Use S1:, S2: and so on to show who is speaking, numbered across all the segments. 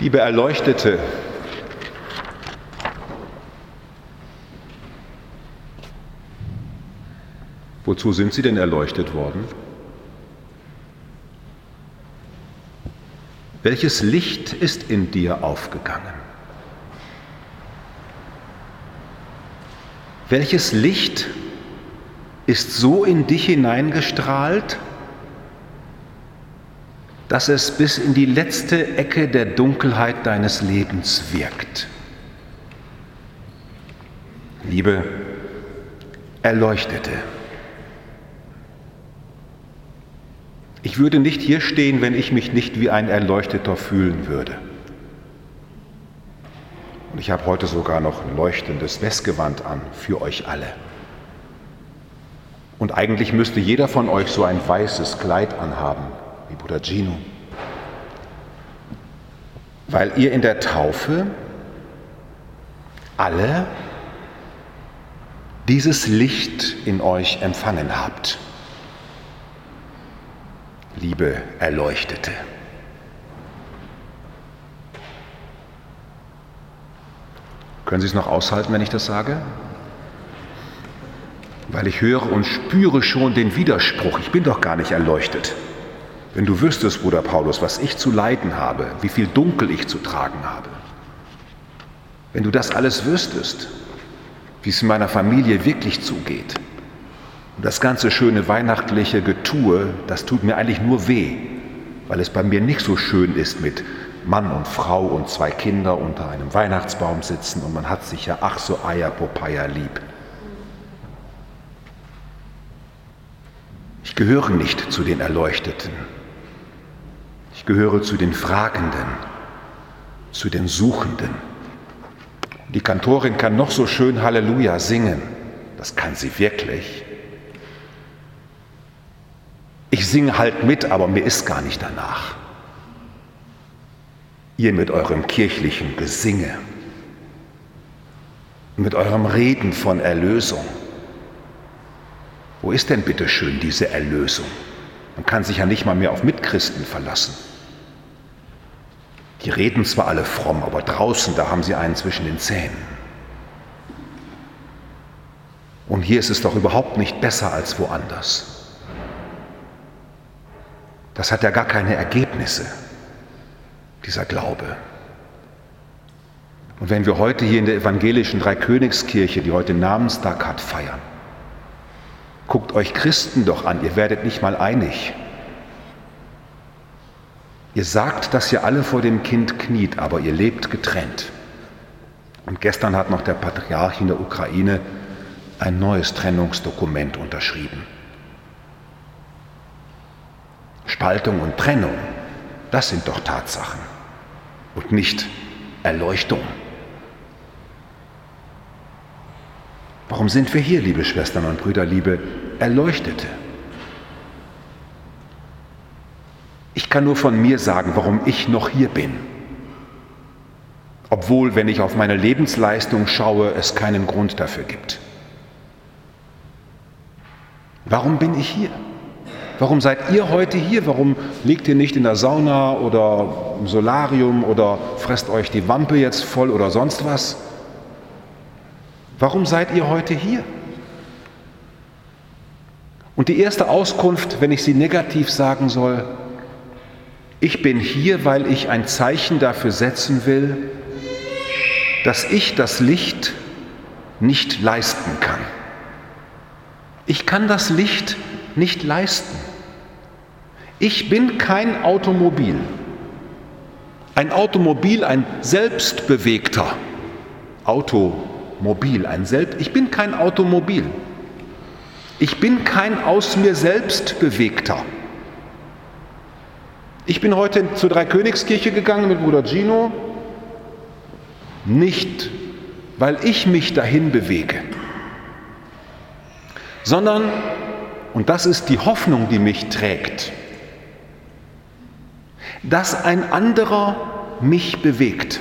S1: Liebe Erleuchtete, wozu sind Sie denn erleuchtet worden? Welches Licht ist in dir aufgegangen? Welches Licht ist so in dich hineingestrahlt, dass es bis in die letzte Ecke der Dunkelheit deines Lebens wirkt. Liebe Erleuchtete, ich würde nicht hier stehen, wenn ich mich nicht wie ein Erleuchteter fühlen würde. Und ich habe heute sogar noch ein leuchtendes Westgewand an für euch alle. Und eigentlich müsste jeder von euch so ein weißes Kleid anhaben, wie Bruder Gino. Weil ihr in der Taufe alle dieses Licht in euch empfangen habt. Liebe Erleuchtete. Können Sie es noch aushalten, wenn ich das sage? Weil ich höre und spüre schon den Widerspruch. Ich bin doch gar nicht erleuchtet. Wenn du wüsstest, Bruder Paulus, was ich zu leiden habe, wie viel Dunkel ich zu tragen habe, wenn du das alles wüsstest, wie es in meiner Familie wirklich zugeht, und das ganze schöne weihnachtliche Getue, das tut mir eigentlich nur weh, weil es bei mir nicht so schön ist mit Mann und Frau und zwei Kinder unter einem Weihnachtsbaum sitzen und man hat sich ja ach so Eierpopeia lieb. Ich gehöre nicht zu den Erleuchteten. Ich gehöre zu den Fragenden, zu den Suchenden. Die Kantorin kann noch so schön Halleluja singen. Das kann sie wirklich. Ich singe halt mit, aber mir ist gar nicht danach. Ihr mit eurem kirchlichen Gesinge, mit eurem Reden von Erlösung. Wo ist denn bitte schön diese Erlösung? Man kann sich ja nicht mal mehr auf Mitchristen verlassen. Die reden zwar alle fromm, aber draußen, da haben sie einen zwischen den Zähnen. Und hier ist es doch überhaupt nicht besser als woanders. Das hat ja gar keine Ergebnisse, dieser Glaube. Und wenn wir heute hier in der evangelischen Dreikönigskirche, die heute Namenstag hat, feiern, guckt euch Christen doch an, ihr werdet nicht mal einig. Ihr sagt, dass ihr alle vor dem Kind kniet, aber ihr lebt getrennt. Und gestern hat noch der Patriarch in der Ukraine ein neues Trennungsdokument unterschrieben. Spaltung und Trennung, das sind doch Tatsachen und nicht Erleuchtung. Warum sind wir hier, liebe Schwestern und Brüder, liebe Erleuchtete? Ich kann nur von mir sagen, warum ich noch hier bin. Obwohl, wenn ich auf meine Lebensleistung schaue, es keinen Grund dafür gibt. Warum bin ich hier? Warum seid ihr heute hier? Warum liegt ihr nicht in der Sauna oder im Solarium oder fresst euch die Wampe jetzt voll oder sonst was? Warum seid ihr heute hier? Und die erste Auskunft, wenn ich sie negativ sagen soll, ich bin hier, weil ich ein Zeichen dafür setzen will, dass ich das Licht nicht leisten kann. Ich kann das Licht nicht leisten. Ich bin kein Automobil. Ein Automobil, ein selbstbewegter Automobil, ein Selbst. Ich bin kein Automobil. Ich bin kein aus mir selbst bewegter. Ich bin heute zur Dreikönigskirche gegangen mit Bruder Gino, nicht weil ich mich dahin bewege, sondern, und das ist die Hoffnung, die mich trägt, dass ein anderer mich bewegt.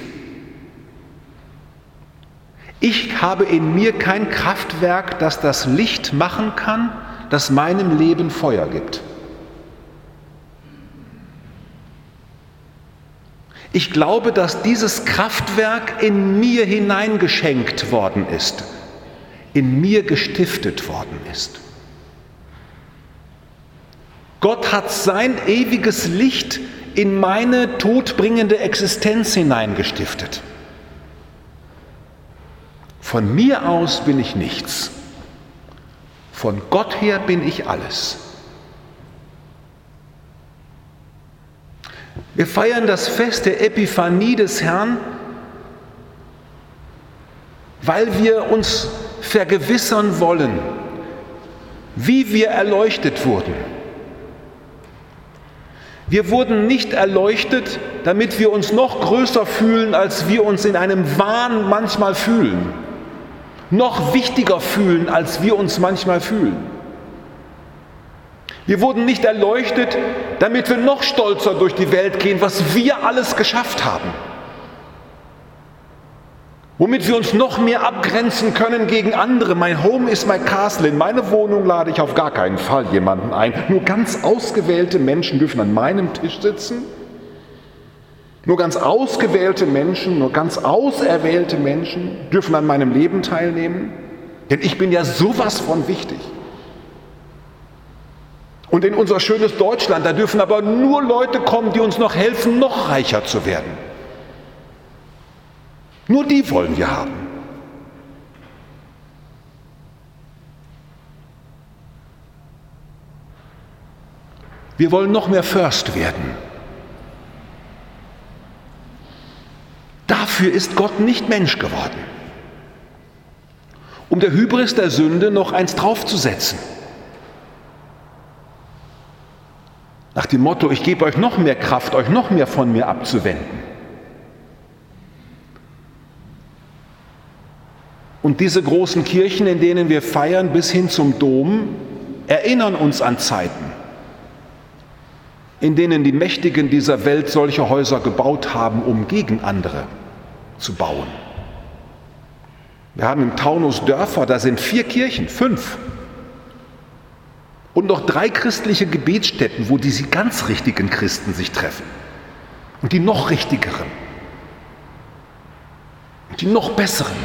S1: Ich habe in mir kein Kraftwerk, das das Licht machen kann, das meinem Leben Feuer gibt. Ich glaube, dass dieses Kraftwerk in mir hineingeschenkt worden ist, in mir gestiftet worden ist. Gott hat sein ewiges Licht in meine todbringende Existenz hineingestiftet. Von mir aus bin ich nichts. Von Gott her bin ich alles. Wir feiern das Fest der Epiphanie des Herrn, weil wir uns vergewissern wollen, wie wir erleuchtet wurden. Wir wurden nicht erleuchtet, damit wir uns noch größer fühlen, als wir uns in einem Wahn manchmal fühlen, noch wichtiger fühlen, als wir uns manchmal fühlen. Wir wurden nicht erleuchtet, damit wir noch stolzer durch die Welt gehen, was wir alles geschafft haben womit wir uns noch mehr abgrenzen können gegen andere. Mein Home ist my castle. In meine Wohnung lade ich auf gar keinen Fall jemanden ein. Nur ganz ausgewählte Menschen dürfen an meinem Tisch sitzen. Nur ganz ausgewählte Menschen, nur ganz auserwählte Menschen dürfen an meinem Leben teilnehmen. Denn ich bin ja sowas von wichtig. Und in unser schönes Deutschland, da dürfen aber nur Leute kommen, die uns noch helfen, noch reicher zu werden. Nur die wollen wir haben. Wir wollen noch mehr First werden. Dafür ist Gott nicht Mensch geworden. Um der Hybris der Sünde noch eins draufzusetzen. Nach dem Motto, ich gebe euch noch mehr Kraft, euch noch mehr von mir abzuwenden. Und diese großen Kirchen, in denen wir feiern, bis hin zum Dom, erinnern uns an Zeiten, in denen die Mächtigen dieser Welt solche Häuser gebaut haben, um gegen andere zu bauen. Wir haben im Taunus Dörfer, da sind vier Kirchen, fünf. Und noch drei christliche Gebetsstätten, wo diese ganz richtigen Christen sich treffen. Und die noch richtigeren. Und die noch besseren.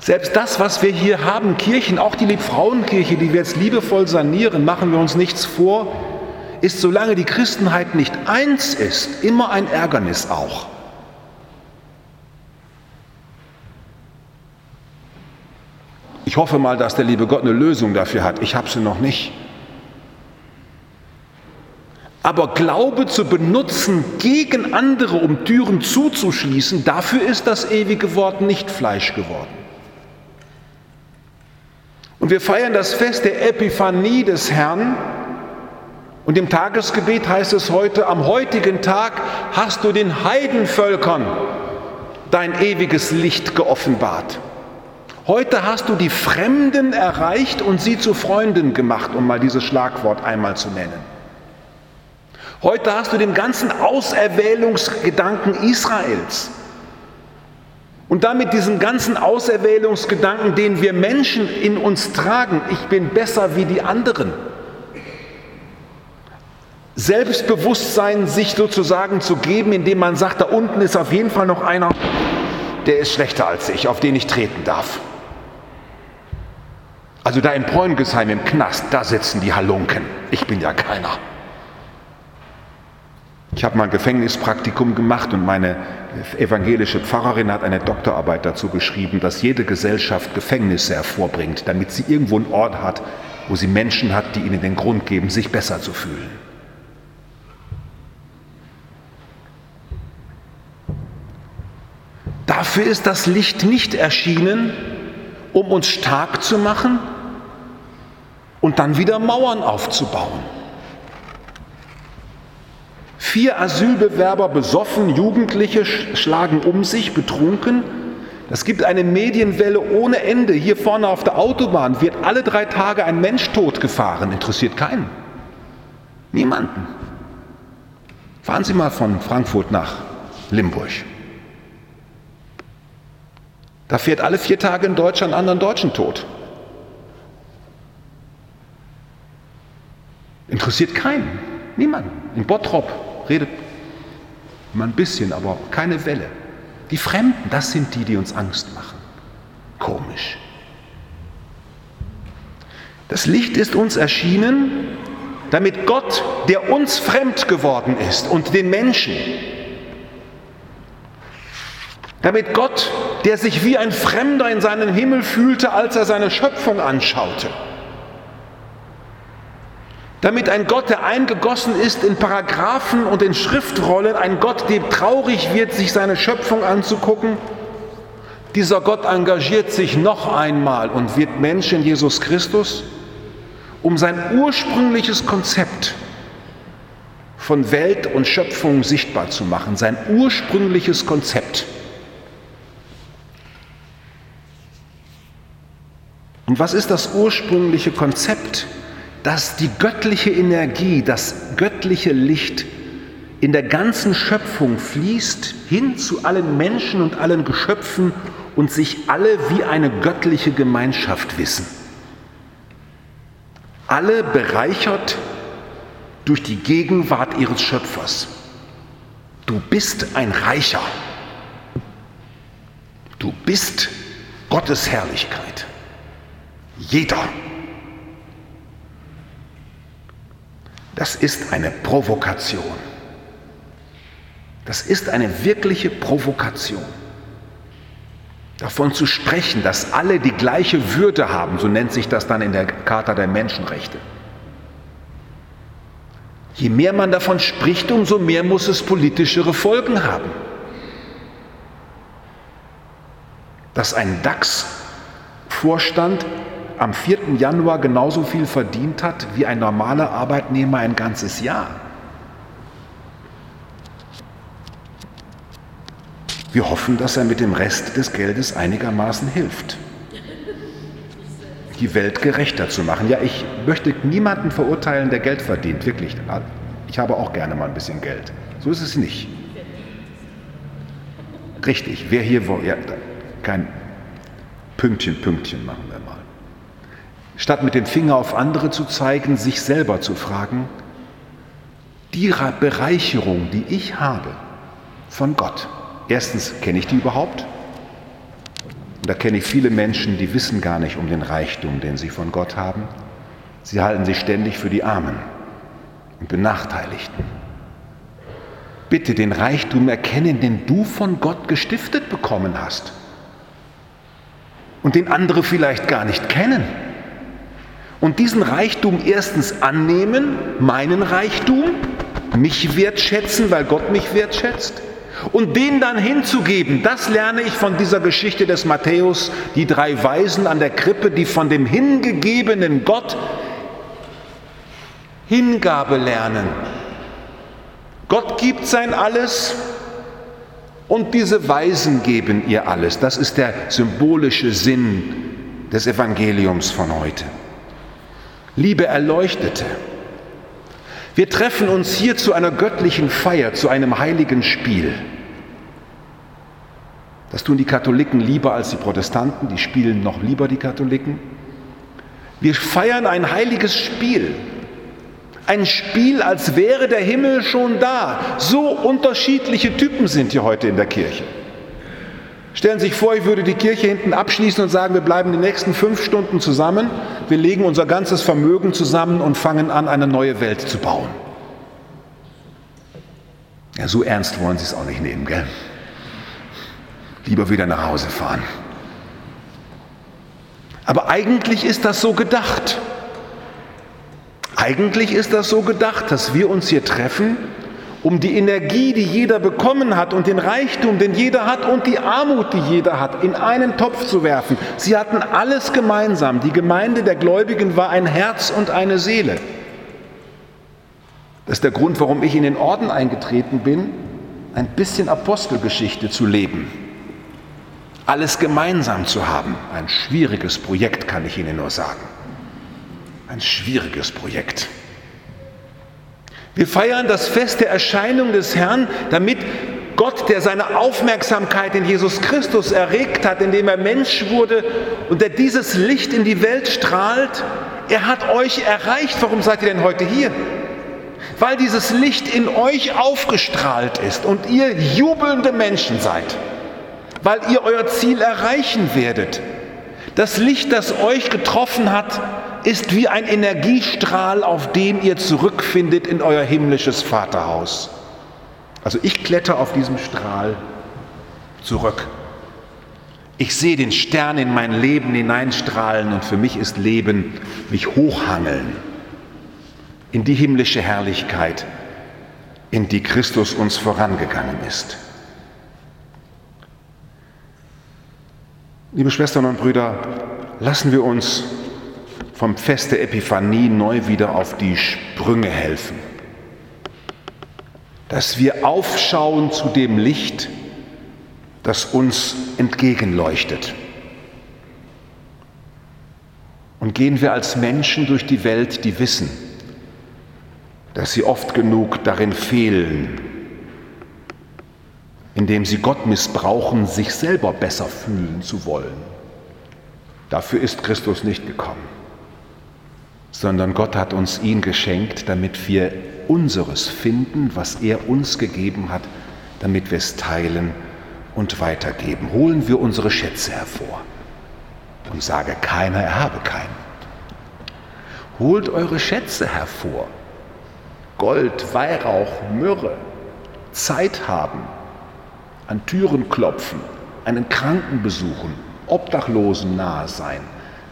S1: Selbst das, was wir hier haben, Kirchen, auch die Liebfrauenkirche, die wir jetzt liebevoll sanieren, machen wir uns nichts vor, ist, solange die Christenheit nicht eins ist, immer ein Ärgernis auch. Ich hoffe mal, dass der liebe Gott eine Lösung dafür hat. Ich habe sie noch nicht. Aber Glaube zu benutzen gegen andere, um Türen zuzuschließen, dafür ist das ewige Wort nicht Fleisch geworden. Und wir feiern das Fest der Epiphanie des Herrn. Und im Tagesgebet heißt es heute, am heutigen Tag hast du den Heidenvölkern dein ewiges Licht geoffenbart. Heute hast du die Fremden erreicht und sie zu Freunden gemacht, um mal dieses Schlagwort einmal zu nennen. Heute hast du den ganzen Auserwählungsgedanken Israels und damit diesen ganzen Auserwählungsgedanken, den wir Menschen in uns tragen, ich bin besser wie die anderen. Selbstbewusstsein sich sozusagen zu geben, indem man sagt, da unten ist auf jeden Fall noch einer, der ist schlechter als ich, auf den ich treten darf. Also da in Preungesheim im Knast, da sitzen die Halunken. Ich bin ja keiner. Ich habe mal ein Gefängnispraktikum gemacht und meine evangelische Pfarrerin hat eine Doktorarbeit dazu geschrieben, dass jede Gesellschaft Gefängnisse hervorbringt, damit sie irgendwo einen Ort hat, wo sie Menschen hat, die ihnen den Grund geben, sich besser zu fühlen. Dafür ist das Licht nicht erschienen, um uns stark zu machen und dann wieder Mauern aufzubauen. Vier Asylbewerber besoffen, Jugendliche schlagen um sich, betrunken. Es gibt eine Medienwelle ohne Ende. Hier vorne auf der Autobahn wird alle drei Tage ein Mensch totgefahren. Interessiert keinen. Niemanden. Fahren Sie mal von Frankfurt nach Limburg. Da fährt alle vier Tage in Deutschland einen anderen Deutschen tot. Interessiert keinen. Niemanden. In Bottrop redet mal ein bisschen, aber keine Welle. Die Fremden, das sind die, die uns Angst machen. Komisch. Das Licht ist uns erschienen, damit Gott, der uns fremd geworden ist und den Menschen, damit Gott, der sich wie ein Fremder in seinem Himmel fühlte, als er seine Schöpfung anschaute, damit ein Gott, der eingegossen ist in Paragraphen und in Schriftrollen, ein Gott, dem traurig wird, sich seine Schöpfung anzugucken, dieser Gott engagiert sich noch einmal und wird Mensch in Jesus Christus, um sein ursprüngliches Konzept von Welt und Schöpfung sichtbar zu machen, sein ursprüngliches Konzept. Und was ist das ursprüngliche Konzept? Dass die göttliche Energie, das göttliche Licht in der ganzen Schöpfung fließt hin zu allen Menschen und allen Geschöpfen und sich alle wie eine göttliche Gemeinschaft wissen. Alle bereichert durch die Gegenwart ihres Schöpfers. Du bist ein Reicher. Du bist Gottes Herrlichkeit. Jeder. Das ist eine Provokation. Das ist eine wirkliche Provokation. Davon zu sprechen, dass alle die gleiche Würde haben, so nennt sich das dann in der Charta der Menschenrechte. Je mehr man davon spricht, umso mehr muss es politischere Folgen haben. Dass ein DAX-Vorstand am 4. Januar genauso viel verdient hat wie ein normaler Arbeitnehmer ein ganzes Jahr. Wir hoffen, dass er mit dem Rest des Geldes einigermaßen hilft, die Welt gerechter zu machen. Ja, ich möchte niemanden verurteilen, der Geld verdient, wirklich. Ich habe auch gerne mal ein bisschen Geld. So ist es nicht. Richtig, wer hier, ja, kein Pünktchen, Pünktchen machen. Statt mit dem Finger auf andere zu zeigen, sich selber zu fragen, die Bereicherung, die ich habe von Gott, erstens kenne ich die überhaupt? Und da kenne ich viele Menschen, die wissen gar nicht um den Reichtum, den sie von Gott haben. Sie halten sich ständig für die Armen und Benachteiligten. Bitte den Reichtum erkennen, den du von Gott gestiftet bekommen hast und den andere vielleicht gar nicht kennen. Und diesen Reichtum erstens annehmen, meinen Reichtum, mich wertschätzen, weil Gott mich wertschätzt, und den dann hinzugeben, das lerne ich von dieser Geschichte des Matthäus, die drei Weisen an der Krippe, die von dem hingegebenen Gott Hingabe lernen. Gott gibt sein Alles und diese Weisen geben ihr alles. Das ist der symbolische Sinn des Evangeliums von heute. Liebe Erleuchtete, wir treffen uns hier zu einer göttlichen Feier, zu einem heiligen Spiel. Das tun die Katholiken lieber als die Protestanten, die spielen noch lieber die Katholiken. Wir feiern ein heiliges Spiel. Ein Spiel, als wäre der Himmel schon da. So unterschiedliche Typen sind hier heute in der Kirche. Stellen Sie sich vor, ich würde die Kirche hinten abschließen und sagen, wir bleiben die nächsten fünf Stunden zusammen, wir legen unser ganzes Vermögen zusammen und fangen an, eine neue Welt zu bauen. Ja, so ernst wollen Sie es auch nicht nehmen, gell? Lieber wieder nach Hause fahren. Aber eigentlich ist das so gedacht. Eigentlich ist das so gedacht, dass wir uns hier treffen um die Energie, die jeder bekommen hat und den Reichtum, den jeder hat und die Armut, die jeder hat, in einen Topf zu werfen. Sie hatten alles gemeinsam. Die Gemeinde der Gläubigen war ein Herz und eine Seele. Das ist der Grund, warum ich in den Orden eingetreten bin, ein bisschen Apostelgeschichte zu leben. Alles gemeinsam zu haben. Ein schwieriges Projekt, kann ich Ihnen nur sagen. Ein schwieriges Projekt. Wir feiern das Fest der Erscheinung des Herrn, damit Gott, der seine Aufmerksamkeit in Jesus Christus erregt hat, indem er Mensch wurde und der dieses Licht in die Welt strahlt, er hat euch erreicht. Warum seid ihr denn heute hier? weil dieses Licht in euch aufgestrahlt ist und ihr jubelnde Menschen seid, weil ihr euer Ziel erreichen werdet. Das Licht, das euch getroffen hat, ist wie ein Energiestrahl, auf den ihr zurückfindet in euer himmlisches Vaterhaus. Also ich kletter auf diesem Strahl zurück. Ich sehe den Stern in mein Leben hineinstrahlen und für mich ist Leben mich hochhangeln in die himmlische Herrlichkeit, in die Christus uns vorangegangen ist. Liebe Schwestern und Brüder, lassen wir uns vom Fest der Epiphanie neu wieder auf die Sprünge helfen. Dass wir aufschauen zu dem Licht, das uns entgegenleuchtet. Und gehen wir als Menschen durch die Welt, die wissen, dass sie oft genug darin fehlen, indem sie Gott missbrauchen, sich selber besser fühlen zu wollen. Dafür ist Christus nicht gekommen, sondern Gott hat uns ihn geschenkt, damit wir unseres finden, was er uns gegeben hat, damit wir es teilen und weitergeben. Holen wir unsere Schätze hervor und sage keiner, er habe keinen. Holt eure Schätze hervor. Gold, Weihrauch, Myrrhe, Zeit haben, an Türen klopfen, einen Kranken besuchen, Obdachlosen nahe sein,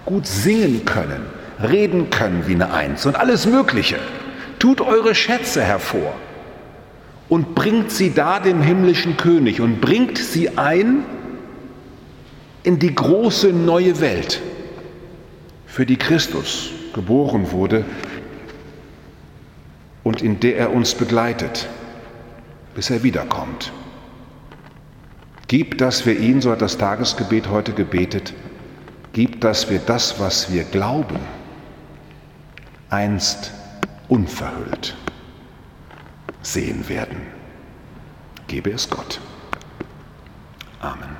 S1: gut singen können, reden können wie eine Eins und alles Mögliche. Tut eure Schätze hervor und bringt sie da dem himmlischen König und bringt sie ein in die große neue Welt, für die Christus geboren wurde und in der er uns begleitet, bis er wiederkommt. Gib, dass wir ihn, so hat das Tagesgebet heute gebetet, gib, dass wir das, was wir glauben, einst unverhüllt sehen werden. Gebe es Gott. Amen.